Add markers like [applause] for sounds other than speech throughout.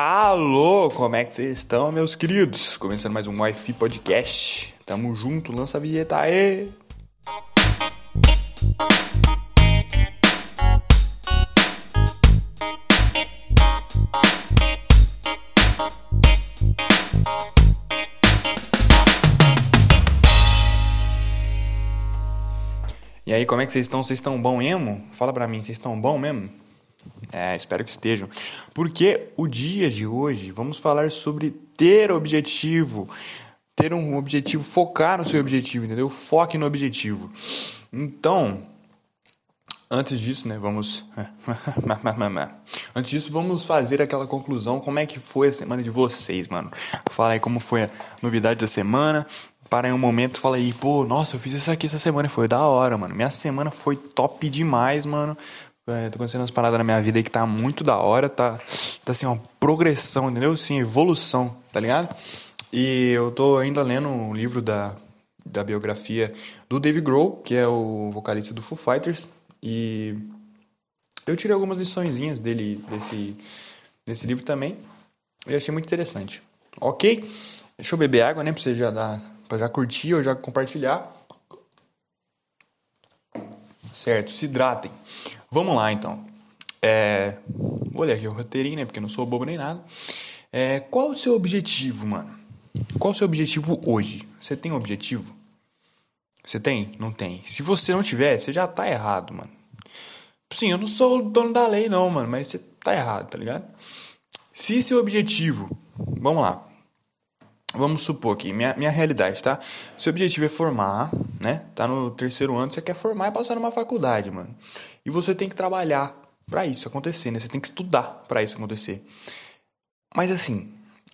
Alô, como é que vocês estão, meus queridos? Começando mais um Wi-Fi Podcast. Tamo junto, lança a vinheta aí. E aí, como é que vocês estão? Vocês estão bom mesmo? Fala pra mim, vocês estão bom mesmo? É, espero que estejam. Porque o dia de hoje vamos falar sobre ter objetivo. Ter um objetivo, focar no seu objetivo, entendeu? Foque no objetivo. Então, antes disso, né, vamos. [laughs] antes disso, vamos fazer aquela conclusão. Como é que foi a semana de vocês, mano? Fala aí como foi a novidade da semana para em um momento fala aí, pô, nossa, eu fiz isso aqui essa semana e foi da hora, mano. Minha semana foi top demais, mano. É, tô acontecendo umas paradas na minha vida aí que tá muito da hora, tá, tá assim, uma progressão, entendeu? Sim, evolução, tá ligado? E eu tô ainda lendo um livro da, da biografia do Dave Grohl, que é o vocalista do Foo Fighters, e eu tirei algumas liçõezinhas dele, desse, desse livro também, e achei muito interessante. Ok? Deixa eu beber água, né, pra você já dar para já curtir ou já compartilhar. Certo, se hidratem. Vamos lá então. É, vou aqui o roteirinho, né? Porque eu não sou bobo nem nada. É, qual o seu objetivo, mano? Qual o seu objetivo hoje? Você tem um objetivo? Você tem? Não tem. Se você não tiver, você já tá errado, mano. Sim, eu não sou o dono da lei, não, mano, mas você tá errado, tá ligado? Se seu objetivo, vamos lá, Vamos supor aqui, minha, minha realidade, tá? Seu objetivo é formar, né? Tá no terceiro ano, você quer formar e passar numa faculdade, mano. E você tem que trabalhar para isso acontecer, né? Você tem que estudar para isso acontecer. Mas assim,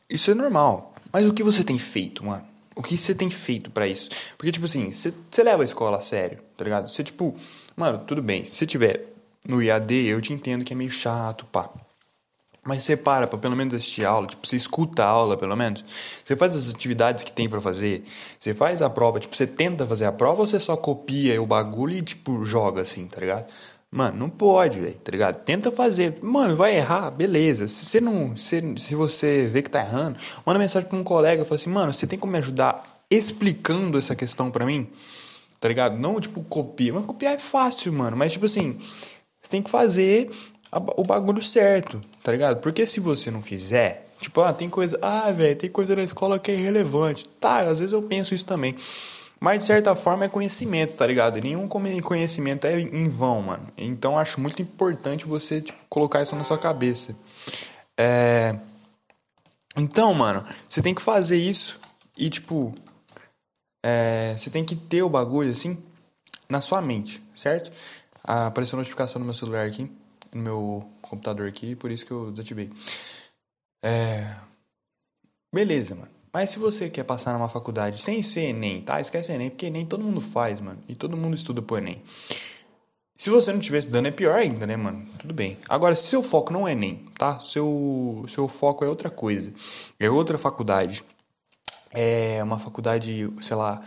isso é normal. Mas o que você tem feito, mano? O que você tem feito para isso? Porque, tipo assim, você, leva a escola a sério, tá ligado? Você, tipo, mano, tudo bem, se você tiver no IAD, eu te entendo que é meio chato, pá. Mas você para pra pelo menos assistir a aula, tipo, você escuta a aula pelo menos. Você faz as atividades que tem para fazer. Você faz a prova, tipo, você tenta fazer a prova ou você só copia o bagulho e, tipo, joga assim, tá ligado? Mano, não pode, velho, tá ligado? Tenta fazer. Mano, vai errar, beleza. Se você não. Se, se você vê que tá errando, manda mensagem pra um colega fala assim, mano, você tem como me ajudar explicando essa questão para mim? Tá ligado? Não, tipo, copia. Mas copiar é fácil, mano. Mas, tipo assim, você tem que fazer o bagulho certo, tá ligado? Porque se você não fizer, tipo, ah, tem coisa, ah, velho, tem coisa na escola que é irrelevante. Tá, às vezes eu penso isso também. Mas de certa forma é conhecimento, tá ligado? Nenhum conhecimento é em vão, mano. Então acho muito importante você tipo, colocar isso na sua cabeça. É... Então, mano, você tem que fazer isso e, tipo, é... você tem que ter o bagulho assim na sua mente, certo? Ah, apareceu a notificação no meu celular aqui no meu computador aqui, por isso que eu desativei. É... Beleza, mano. Mas se você quer passar numa faculdade sem ser Enem, tá? Esquece Enem, porque Enem todo mundo faz, mano. E todo mundo estuda pro Enem. Se você não estiver estudando, é pior ainda, né, mano? Tudo bem. Agora, se seu foco não é Enem, tá? Seu, seu foco é outra coisa. É outra faculdade. É uma faculdade, sei lá,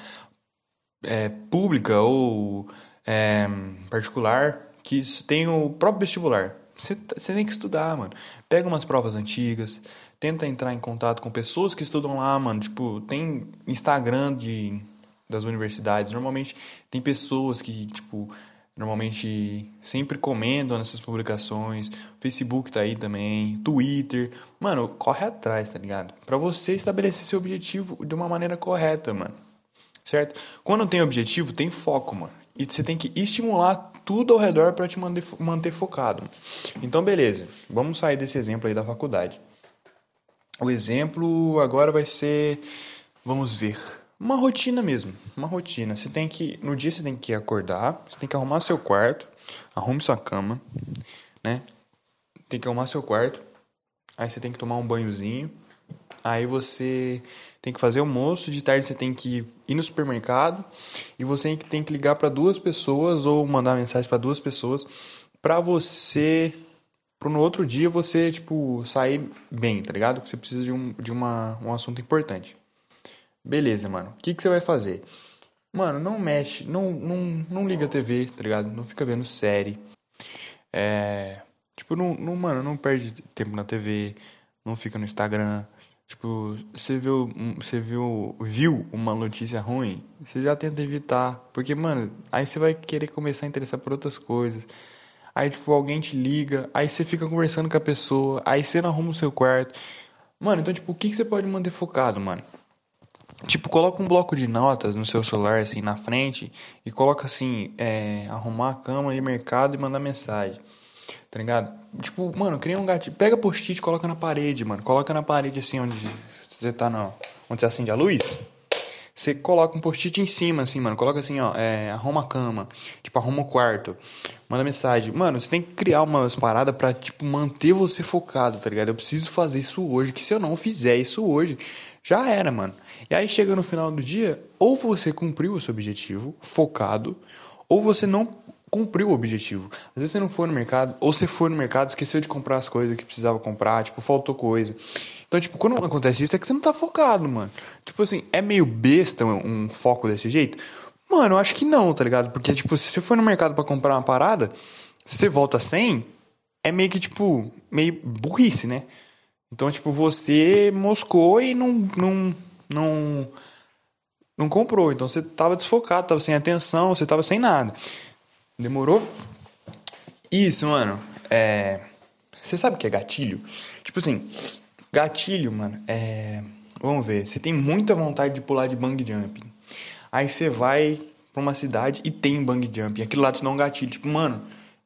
é, pública ou é, particular que tem o próprio vestibular. Você, você tem que estudar, mano. Pega umas provas antigas, tenta entrar em contato com pessoas que estudam lá, mano. Tipo, tem Instagram de, das universidades. Normalmente tem pessoas que, tipo, normalmente sempre comentam nessas publicações. Facebook tá aí também, Twitter. Mano, corre atrás, tá ligado? Para você estabelecer seu objetivo de uma maneira correta, mano. Certo? Quando tem objetivo, tem foco, mano. E você tem que estimular tudo ao redor para te manter, focado. Então, beleza, vamos sair desse exemplo aí da faculdade. O exemplo agora vai ser, vamos ver, uma rotina mesmo, uma rotina. Você tem que, no dia você tem que acordar, você tem que arrumar seu quarto, arrume sua cama, né? Tem que arrumar seu quarto, aí você tem que tomar um banhozinho, Aí você tem que fazer almoço, de tarde você tem que ir no supermercado e você tem que ligar para duas pessoas ou mandar mensagem para duas pessoas para você para no outro dia você tipo sair bem, tá ligado? Que você precisa de um de uma, um assunto importante. Beleza, mano. O que que você vai fazer? Mano, não mexe, não, não, não liga a TV, tá ligado? Não fica vendo série. É, tipo, não, não, mano, não perde tempo na TV não fica no Instagram. Tipo, você viu, você viu, viu uma notícia ruim, você já tenta evitar. Porque, mano, aí você vai querer começar a interessar por outras coisas. Aí, tipo, alguém te liga, aí você fica conversando com a pessoa, aí você não arruma o seu quarto. Mano, então, tipo, o que, que você pode manter focado, mano? Tipo, coloca um bloco de notas no seu celular, assim, na frente, e coloca assim, é, arrumar a cama e mercado e mandar mensagem. Tá ligado? Tipo, mano, cria um gatilho. Pega post-it coloca na parede, mano. Coloca na parede assim onde você tá no. Onde você acende a luz. Você coloca um post-it em cima, assim, mano. Coloca assim, ó, é, arruma a cama. Tipo, arruma o quarto. Manda mensagem. Mano, você tem que criar umas paradas pra, tipo, manter você focado, tá ligado? Eu preciso fazer isso hoje. Que se eu não fizer isso hoje, já era, mano. E aí chega no final do dia, ou você cumpriu o seu objetivo, focado, ou você não cumpriu o objetivo. Às vezes você não foi no mercado, ou você foi no mercado, esqueceu de comprar as coisas que precisava comprar, tipo, faltou coisa. Então, tipo, quando acontece isso é que você não tá focado, mano. Tipo assim, é meio besta um, foco desse jeito? Mano, eu acho que não, tá ligado? Porque, tipo, se você foi no mercado para comprar uma parada, se você volta sem, é meio que, tipo, meio burrice, né? Então, tipo, você moscou e não, não, não, não comprou. Então, você tava desfocado, tava sem atenção, você tava sem nada. Demorou? Isso, mano. É. Você sabe o que é gatilho? Tipo assim, gatilho, mano, é. Vamos ver. Você tem muita vontade de pular de bang jump. Aí você vai pra uma cidade e tem bang jump. E aquilo lá te dá um gatilho. Tipo, mano,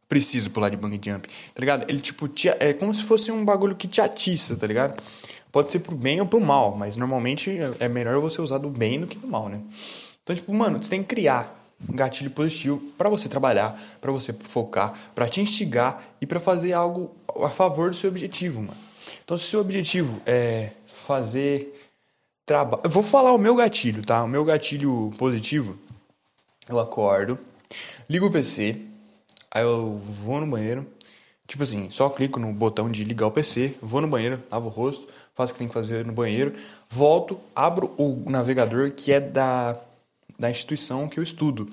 preciso pular de bang jump. Tá ligado? Ele, tipo, te, é como se fosse um bagulho que te atiça, tá ligado? Pode ser pro bem ou pro mal, mas normalmente é melhor você usar do bem do que do mal, né? Então, tipo, mano, você tem que criar um gatilho positivo para você trabalhar, para você focar, para te instigar e para fazer algo a favor do seu objetivo, mano. Então, se o seu objetivo é fazer trabalho, vou falar o meu gatilho, tá? O meu gatilho positivo, eu acordo, ligo o PC, aí eu vou no banheiro, tipo assim, só clico no botão de ligar o PC, vou no banheiro, lavo o rosto, faço o que tem que fazer no banheiro, volto, abro o navegador que é da da instituição que eu estudo.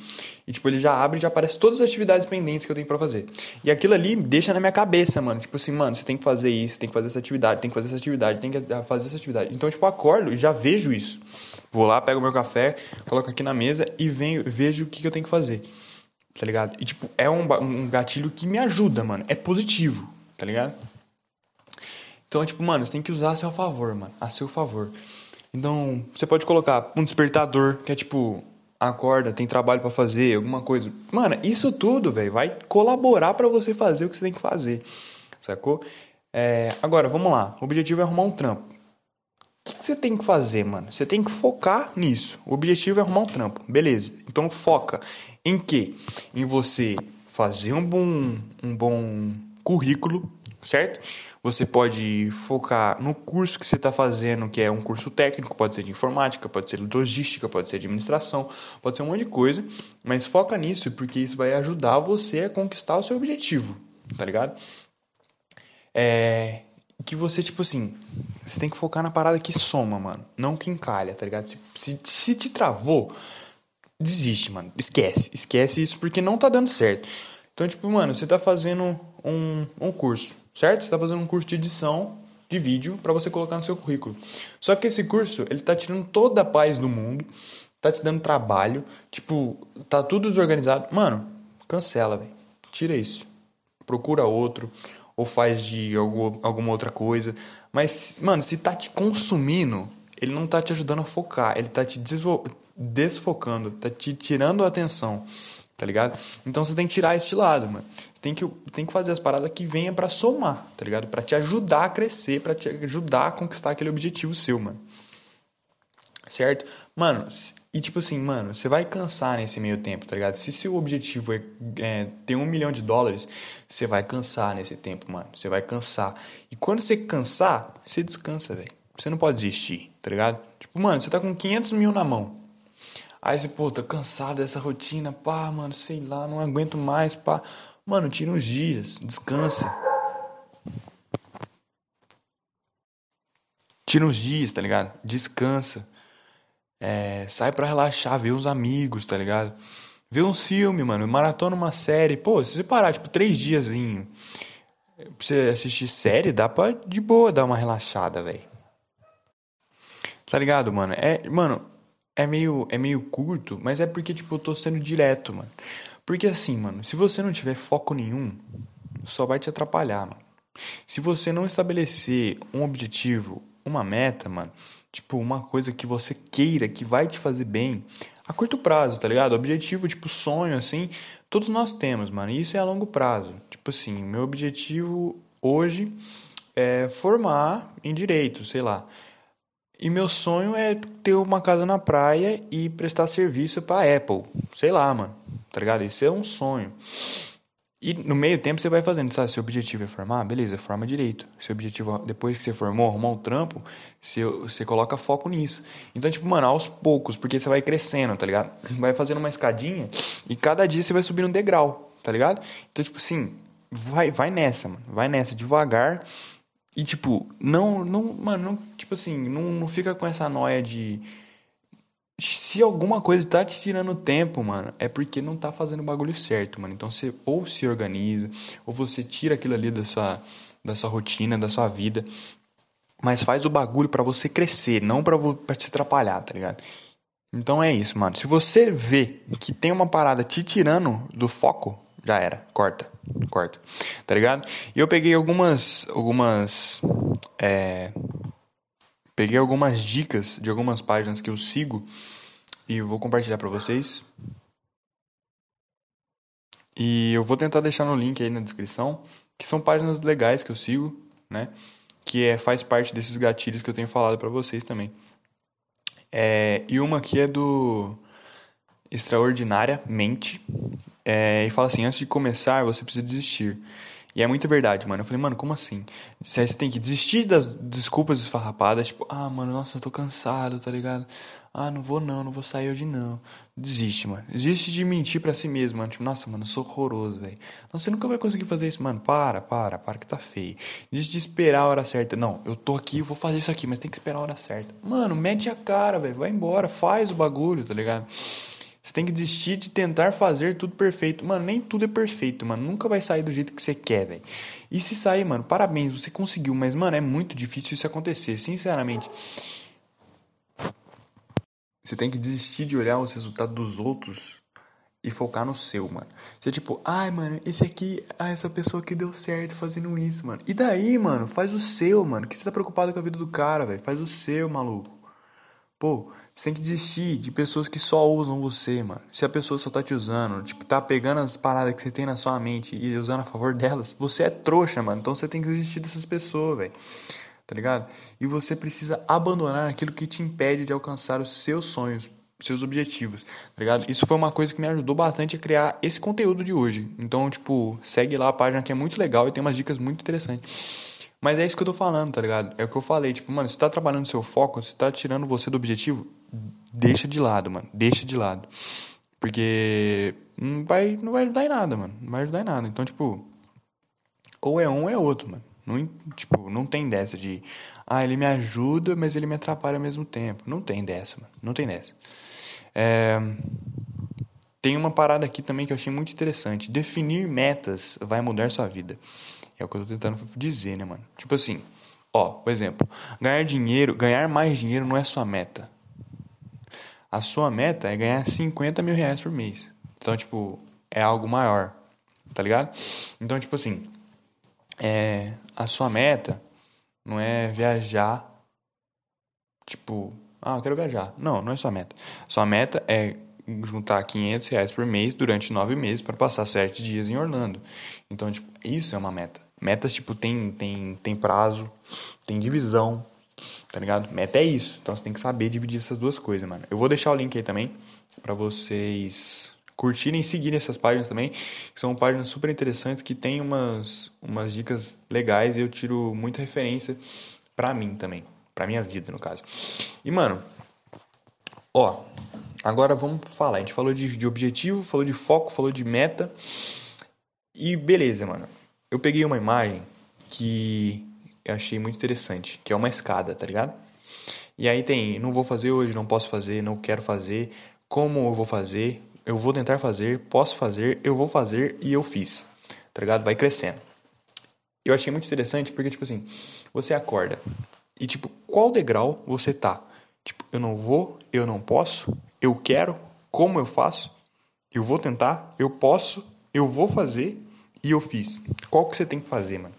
E, tipo, ele já abre e já aparece todas as atividades pendentes que eu tenho para fazer. E aquilo ali deixa na minha cabeça, mano. Tipo assim, mano, você tem que fazer isso, tem que fazer essa atividade, tem que fazer essa atividade, tem que fazer essa atividade. Então, tipo, eu acordo e já vejo isso. Vou lá, pego meu café, coloco aqui na mesa e venho, vejo o que, que eu tenho que fazer. Tá ligado? E, tipo, é um, um gatilho que me ajuda, mano. É positivo, tá ligado? Então, tipo, mano, você tem que usar a seu favor, mano. A seu favor. Então, você pode colocar um despertador, que é tipo, acorda, tem trabalho para fazer, alguma coisa. Mano, isso tudo, velho, vai colaborar para você fazer o que você tem que fazer. Sacou? É, agora, vamos lá. O objetivo é arrumar um trampo. O que, que você tem que fazer, mano? Você tem que focar nisso. O objetivo é arrumar um trampo. Beleza. Então foca em quê? Em você fazer um bom, um bom currículo, certo? Você pode focar no curso que você está fazendo, que é um curso técnico, pode ser de informática, pode ser de logística, pode ser de administração, pode ser um monte de coisa, mas foca nisso porque isso vai ajudar você a conquistar o seu objetivo, tá ligado? É que você, tipo assim, você tem que focar na parada que soma, mano, não que encalha, tá ligado? Se, se, se te travou, desiste, mano, esquece, esquece isso porque não tá dando certo. Então, tipo, mano, você tá fazendo um, um curso, certo? Você está fazendo um curso de edição de vídeo para você colocar no seu currículo. Só que esse curso, ele tá tirando toda a paz do mundo, tá te dando trabalho, tipo, tá tudo desorganizado. Mano, cancela, velho. Tira isso. Procura outro ou faz de algum, alguma outra coisa. Mas, mano, se tá te consumindo, ele não tá te ajudando a focar, ele tá te desfocando, tá te tirando a atenção tá ligado? Então você tem que tirar este lado, mano. Você tem que, tem que fazer as paradas que venha para somar, tá ligado? Para te ajudar a crescer, para te ajudar a conquistar aquele objetivo seu, mano. Certo? Mano, e tipo assim, mano, você vai cansar nesse meio tempo, tá ligado? Se seu objetivo é, é ter um milhão de dólares, você vai cansar nesse tempo, mano. Você vai cansar. E quando você cansar, você descansa, velho. Você não pode desistir, tá ligado? Tipo, mano, você tá com 500 mil na mão. Aí você, pô, tô cansado dessa rotina, pá, mano, sei lá, não aguento mais, pá. Mano, tira uns dias, descansa. Tira uns dias, tá ligado? Descansa. É, sai pra relaxar, ver os amigos, tá ligado? Vê um filme, mano, maratona uma série. Pô, se você parar, tipo, três diazinho, pra você assistir série, dá pra de boa dar uma relaxada, velho. Tá ligado, mano? É, mano, é meio, é meio curto, mas é porque, tipo, eu tô sendo direto, mano. Porque assim, mano, se você não tiver foco nenhum, só vai te atrapalhar, mano. Se você não estabelecer um objetivo, uma meta, mano, tipo, uma coisa que você queira, que vai te fazer bem, a curto prazo, tá ligado? Objetivo, tipo, sonho, assim, todos nós temos, mano. E isso é a longo prazo. Tipo assim, meu objetivo hoje é formar em direito, sei lá. E meu sonho é ter uma casa na praia e prestar serviço pra Apple. Sei lá, mano. Tá ligado? Isso é um sonho. E no meio tempo você vai fazendo, sabe? Seu objetivo é formar, beleza, forma direito. Seu objetivo, depois que você formou, arrumar um trampo, você, você coloca foco nisso. Então, tipo, mano, aos poucos, porque você vai crescendo, tá ligado? [clears throat] Vai fazendo uma escadinha e cada dia você vai subindo um degrau, tá ligado? Então, tipo assim, vai, vai nessa, mano. Vai nessa, devagar. E, tipo, não, não, mano, não, tipo assim, não, não fica com essa noia de se alguma coisa tá te tirando tempo, mano, é porque não tá fazendo o bagulho certo, mano. Então você ou se organiza, ou você tira aquilo ali da sua, da sua rotina, da sua vida. Mas faz o bagulho para você crescer, não pra, pra te atrapalhar, tá ligado? Então é isso, mano. Se você vê que tem uma parada te tirando do foco, já era. Corta. Corta. Tá ligado? E eu peguei algumas. Algumas. É, Peguei algumas dicas de algumas páginas que eu sigo e vou compartilhar para vocês. E eu vou tentar deixar no link aí na descrição, que são páginas legais que eu sigo, né? Que é, faz parte desses gatilhos que eu tenho falado para vocês também. É, e uma aqui é do Extraordinária Mente. É, e fala assim: antes de começar, você precisa desistir. E é muito verdade, mano. Eu falei, mano, como assim? Você tem que desistir das desculpas esfarrapadas, tipo, ah, mano, nossa, eu tô cansado, tá ligado? Ah, não vou não, não vou sair hoje não. Desiste, mano. Desiste de mentir para si mesmo, mano. Tipo, nossa, mano, eu sou horroroso, velho. Não, você nunca vai conseguir fazer isso, mano. Para, para, para que tá feio. Desiste de esperar a hora certa. Não, eu tô aqui, eu vou fazer isso aqui, mas tem que esperar a hora certa. Mano, mete a cara, velho. Vai embora, faz o bagulho, tá ligado? Você tem que desistir de tentar fazer tudo perfeito. Mano, nem tudo é perfeito, mano. Nunca vai sair do jeito que você quer, velho. E se sair, mano, parabéns, você conseguiu. Mas, mano, é muito difícil isso acontecer, sinceramente. Você tem que desistir de olhar os resultados dos outros e focar no seu, mano. Você tipo, ai, mano, esse aqui, ah, essa pessoa que deu certo fazendo isso, mano. E daí, mano, faz o seu, mano. Que você tá preocupado com a vida do cara, velho? Faz o seu, maluco. Pô, você tem que desistir de pessoas que só usam você, mano. Se a pessoa só tá te usando, tipo, tá pegando as paradas que você tem na sua mente e usando a favor delas, você é trouxa, mano. Então você tem que desistir dessas pessoas, velho. Tá ligado? E você precisa abandonar aquilo que te impede de alcançar os seus sonhos, seus objetivos, tá ligado? Isso foi uma coisa que me ajudou bastante a criar esse conteúdo de hoje. Então, tipo, segue lá a página que é muito legal e tem umas dicas muito interessantes. Mas é isso que eu tô falando, tá ligado? É o que eu falei, tipo, mano, se tá trabalhando seu foco, se tá tirando você do objetivo, deixa de lado, mano. Deixa de lado. Porque não vai, não vai ajudar em nada, mano. Não vai ajudar em nada. Então, tipo, ou é um ou é outro, mano. Não, tipo, não tem dessa de, ah, ele me ajuda, mas ele me atrapalha ao mesmo tempo. Não tem dessa, mano. Não tem dessa. É... Tem uma parada aqui também que eu achei muito interessante. Definir metas vai mudar sua vida. É o que eu tô tentando dizer, né, mano? Tipo assim, ó, por exemplo, ganhar dinheiro, ganhar mais dinheiro não é sua meta. A sua meta é ganhar 50 mil reais por mês. Então, tipo, é algo maior, tá ligado? Então, tipo assim, é, a sua meta não é viajar, tipo, ah, eu quero viajar. Não, não é sua meta. Sua meta é juntar 500 reais por mês durante nove meses para passar sete dias em Orlando. Então, tipo, isso é uma meta. Metas, tipo, tem, tem, tem prazo, tem divisão, tá ligado? Meta é isso. Então você tem que saber dividir essas duas coisas, mano. Eu vou deixar o link aí também para vocês curtirem e seguirem essas páginas também, que são páginas super interessantes que tem umas, umas dicas legais e eu tiro muita referência pra mim também, pra minha vida, no caso. E, mano, ó, agora vamos falar. A gente falou de, de objetivo, falou de foco, falou de meta. E beleza, mano eu peguei uma imagem que eu achei muito interessante, que é uma escada, tá ligado? E aí tem, não vou fazer hoje, não posso fazer, não quero fazer, como eu vou fazer, eu vou tentar fazer, posso fazer, eu vou fazer e eu fiz. Tá ligado? Vai crescendo. eu achei muito interessante porque, tipo assim, você acorda e, tipo, qual degrau você tá? Tipo, eu não vou, eu não posso, eu quero, como eu faço, eu vou tentar, eu posso, eu vou fazer e eu fiz. Qual que você tem que fazer, mano?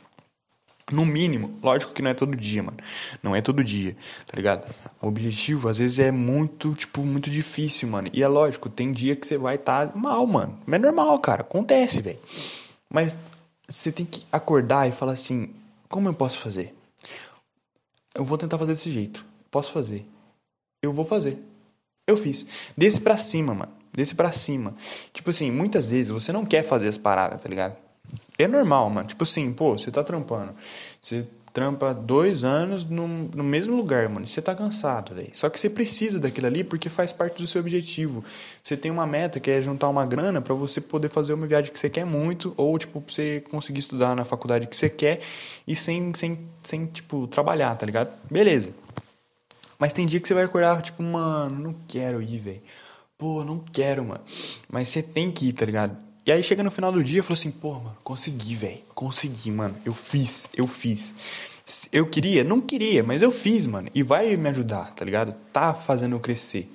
No mínimo, lógico que não é todo dia, mano. Não é todo dia, tá ligado? O objetivo, às vezes, é muito, tipo, muito difícil, mano. E é lógico, tem dia que você vai estar tá mal, mano. Mas é normal, cara. Acontece, velho. Mas você tem que acordar e falar assim: como eu posso fazer? Eu vou tentar fazer desse jeito. Posso fazer. Eu vou fazer. Eu fiz. Desse pra cima, mano. Desse pra cima. Tipo assim, muitas vezes você não quer fazer as paradas, tá ligado? É normal, mano. Tipo assim, pô, você tá trampando. Você trampa dois anos no, no mesmo lugar, mano. Você tá cansado, velho. Só que você precisa daquilo ali porque faz parte do seu objetivo. Você tem uma meta que é juntar uma grana para você poder fazer uma viagem que você quer muito, ou, tipo, pra você conseguir estudar na faculdade que você quer e sem, sem, sem tipo, trabalhar, tá ligado? Beleza. Mas tem dia que você vai acordar, tipo, mano, não quero ir, velho. Pô, não quero, mano. Mas você tem que ir, tá ligado? E aí chega no final do dia e falou assim, pô, mano, consegui, velho. Consegui, mano. Eu fiz, eu fiz. Eu queria, não queria, mas eu fiz, mano. E vai me ajudar, tá ligado? Tá fazendo eu crescer.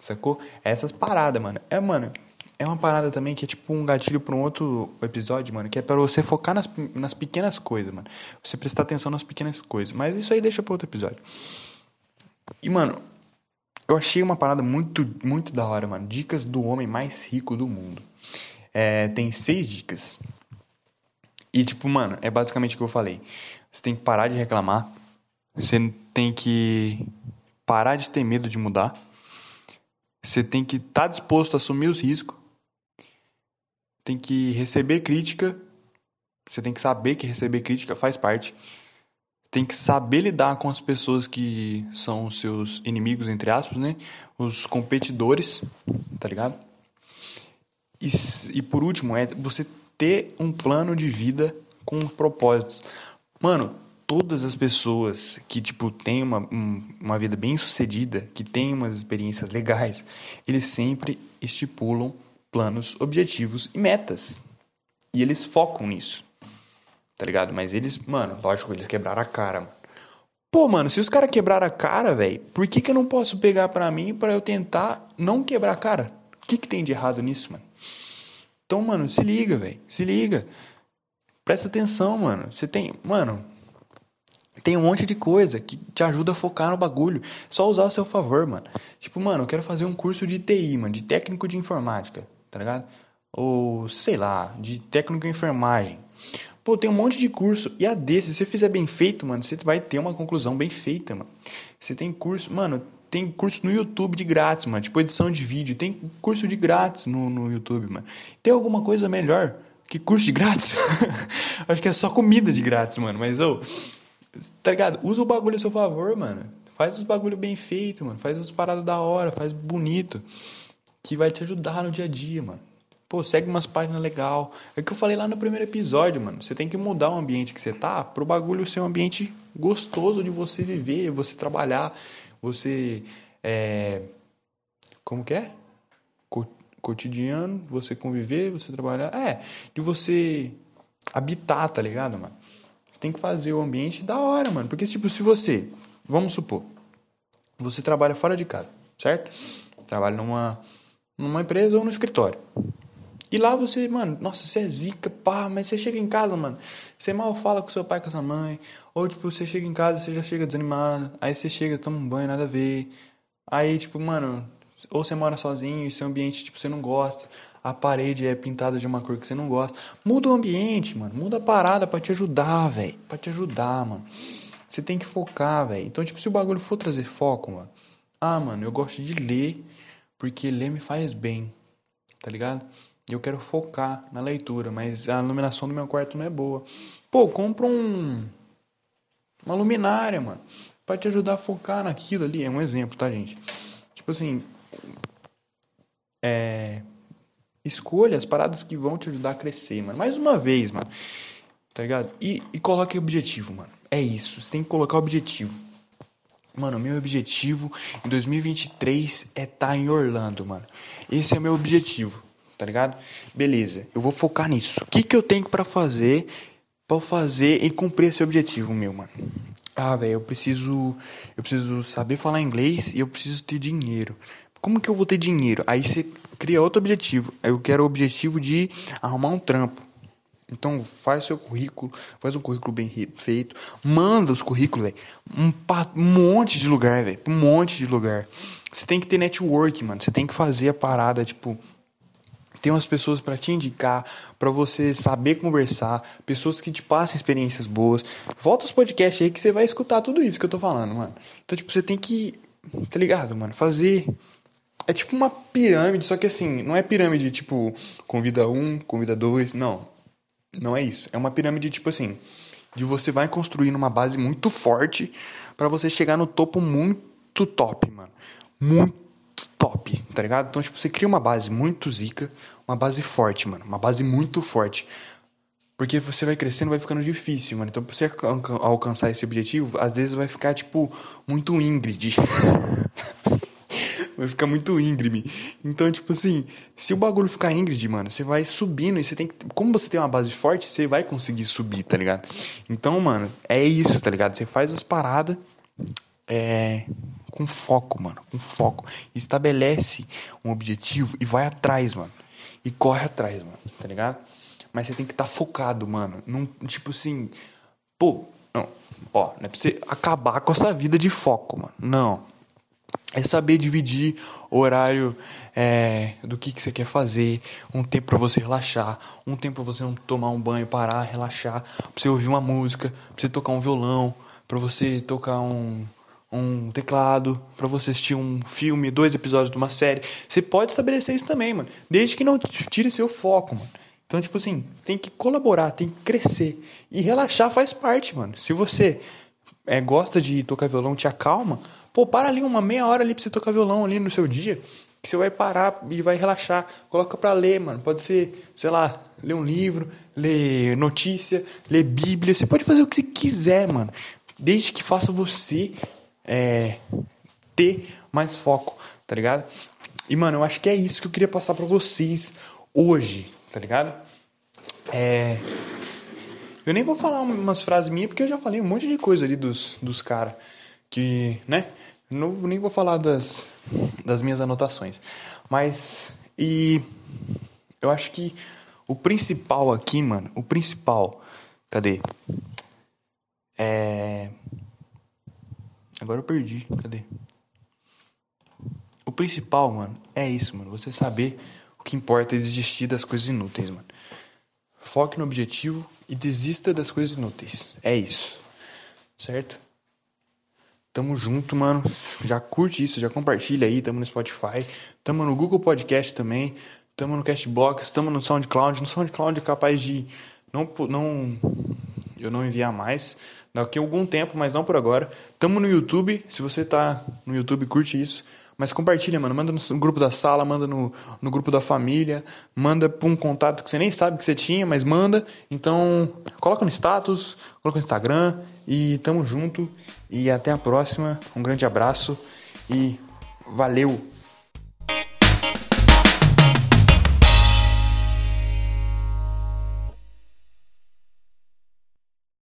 Sacou? É essas paradas, mano. É, mano, é uma parada também que é tipo um gatilho para um outro episódio, mano, que é para você focar nas, nas pequenas coisas, mano. Você prestar atenção nas pequenas coisas. Mas isso aí deixa para outro episódio. E, mano, eu achei uma parada muito, muito da hora, mano. Dicas do homem mais rico do mundo. É, tem seis dicas. E, tipo, mano, é basicamente o que eu falei. Você tem que parar de reclamar. Você tem que parar de ter medo de mudar. Você tem que estar tá disposto a assumir os riscos. Tem que receber crítica. Você tem que saber que receber crítica faz parte. Tem que saber lidar com as pessoas que são os seus inimigos, entre aspas, né? Os competidores, tá ligado? E, e por último, é você ter um plano de vida com propósitos. Mano, todas as pessoas que, tipo, têm uma, um, uma vida bem sucedida, que têm umas experiências legais, eles sempre estipulam planos, objetivos e metas. E eles focam nisso. Tá ligado? Mas eles, mano, lógico, eles quebraram a cara, mano. Pô, mano, se os caras quebraram a cara, velho, por que, que eu não posso pegar pra mim para eu tentar não quebrar a cara? O que, que tem de errado nisso, mano? Então, mano, se liga, velho. Se liga. Presta atenção, mano. Você tem. Mano, tem um monte de coisa que te ajuda a focar no bagulho. Só usar a seu favor, mano. Tipo, mano, eu quero fazer um curso de TI, mano, de técnico de informática, tá ligado? Ou, sei lá, de técnico em enfermagem. Pô, tem um monte de curso. E a desse, se você fizer bem feito, mano, você vai ter uma conclusão bem feita, mano. Você tem curso. Mano, tem curso no YouTube de grátis, mano. Tipo edição de vídeo. Tem curso de grátis no, no YouTube, mano. Tem alguma coisa melhor que curso de grátis? [laughs] Acho que é só comida de grátis, mano. Mas, ô, tá ligado? Usa o bagulho a seu favor, mano. Faz os bagulho bem feito, mano. Faz as paradas da hora, faz bonito. Que vai te ajudar no dia a dia, mano. Pô, segue umas páginas legal. É o que eu falei lá no primeiro episódio, mano. Você tem que mudar o ambiente que você tá pro bagulho ser um ambiente gostoso de você viver, você trabalhar, você é, como que é? Cotidiano, você conviver, você trabalhar, é, de você habitar, tá ligado, mano? Você tem que fazer o ambiente da hora, mano, porque tipo, se você, vamos supor, você trabalha fora de casa, certo? Trabalha numa numa empresa ou no escritório. E lá você, mano, nossa, você é zica, pá, mas você chega em casa, mano, você mal fala com seu pai, com sua mãe, ou tipo, você chega em casa, você já chega desanimado, aí você chega, toma um banho, nada a ver. Aí, tipo, mano, ou você mora sozinho e seu ambiente, tipo, você não gosta, a parede é pintada de uma cor que você não gosta. Muda o ambiente, mano, muda a parada para te ajudar, velho, para te ajudar, mano. Você tem que focar, velho. Então, tipo, se o bagulho for trazer foco, mano, ah, mano, eu gosto de ler, porque ler me faz bem, tá ligado? Eu quero focar na leitura, mas a iluminação do meu quarto não é boa. Pô, compra um. Uma luminária, mano. Pra te ajudar a focar naquilo ali. É um exemplo, tá, gente? Tipo assim. É. Escolha as paradas que vão te ajudar a crescer, mano. Mais uma vez, mano. Tá ligado? E, e coloque objetivo, mano. É isso. Você tem que colocar objetivo. Mano, meu objetivo em 2023 é estar tá em Orlando, mano. Esse é o meu objetivo tá ligado? Beleza, eu vou focar nisso. O que, que eu tenho para fazer para fazer e cumprir esse objetivo meu, mano? Ah, velho, eu preciso eu preciso saber falar inglês e eu preciso ter dinheiro. Como que eu vou ter dinheiro? Aí você cria outro objetivo. Eu quero o objetivo de arrumar um trampo. Então faz seu currículo, faz um currículo bem feito, manda os currículos, velho, um, um monte de lugar, velho, um monte de lugar. Você tem que ter network, mano. Você tem que fazer a parada, tipo, tem umas pessoas para te indicar, para você saber conversar, pessoas que te passem experiências boas. Volta os podcasts aí que você vai escutar tudo isso que eu tô falando, mano. Então, tipo, você tem que, tá ligado, mano? Fazer é tipo uma pirâmide, só que assim, não é pirâmide tipo convida um, convida dois, não. Não é isso. É uma pirâmide tipo assim, de você vai construindo uma base muito forte para você chegar no topo muito top, mano. Muito top, tá ligado? Então, tipo, você cria uma base muito zica, uma base forte, mano. Uma base muito forte. Porque você vai crescendo, vai ficando difícil, mano. Então, pra você alcançar esse objetivo, às vezes vai ficar, tipo, muito íngreme. [laughs] vai ficar muito íngreme. Então, tipo assim, se o bagulho ficar íngreme, mano, você vai subindo e você tem que. Como você tem uma base forte, você vai conseguir subir, tá ligado? Então, mano, é isso, tá ligado? Você faz as paradas. É com foco, mano, com foco. Estabelece um objetivo e vai atrás, mano. E corre atrás, mano, tá ligado? Mas você tem que estar tá focado, mano. Num, tipo assim, pô, não, ó, não é pra você acabar com essa vida de foco, mano. Não. É saber dividir o horário é, do que, que você quer fazer, um tempo para você relaxar, um tempo pra você não tomar um banho, parar, relaxar, pra você ouvir uma música, pra você tocar um violão, pra você tocar um, um teclado, para você assistir um filme, dois episódios de uma série. Você pode estabelecer isso também, mano. Desde que não tire seu foco, mano. Então, tipo assim, tem que colaborar, tem que crescer. E relaxar faz parte, mano. Se você é, gosta de tocar violão, te acalma, pô, para ali uma meia hora ali pra você tocar violão ali no seu dia. Que você vai parar e vai relaxar. Coloca pra ler, mano. Pode ser, sei lá, ler um livro, ler notícia, ler Bíblia. Você pode fazer o que você quiser, mano. Desde que faça você é, ter mais foco, tá ligado? E, mano, eu acho que é isso que eu queria passar para vocês hoje, tá ligado? É. Eu nem vou falar umas frases minhas, porque eu já falei um monte de coisa ali dos, dos caras. Que, né? Não, nem vou falar das, das minhas anotações. Mas. E. Eu acho que o principal aqui, mano. O principal. Cadê? É. Agora eu perdi. Cadê? O principal, mano, é isso, mano. Você saber o que importa é desistir das coisas inúteis, mano. Foque no objetivo e desista das coisas inúteis. É isso. Certo? Tamo junto, mano. Já curte isso, já compartilha aí. Tamo no Spotify. Tamo no Google Podcast também. Tamo no Castbox. Tamo no SoundCloud. No SoundCloud é capaz de não, não eu não enviar mais daqui a algum tempo, mas não por agora. Tamo no YouTube, se você tá no YouTube, curte isso. Mas compartilha, mano. Manda no grupo da sala, manda no, no grupo da família, manda pra um contato que você nem sabe que você tinha, mas manda. Então, coloca no status, coloca no Instagram e tamo junto. E até a próxima. Um grande abraço e valeu!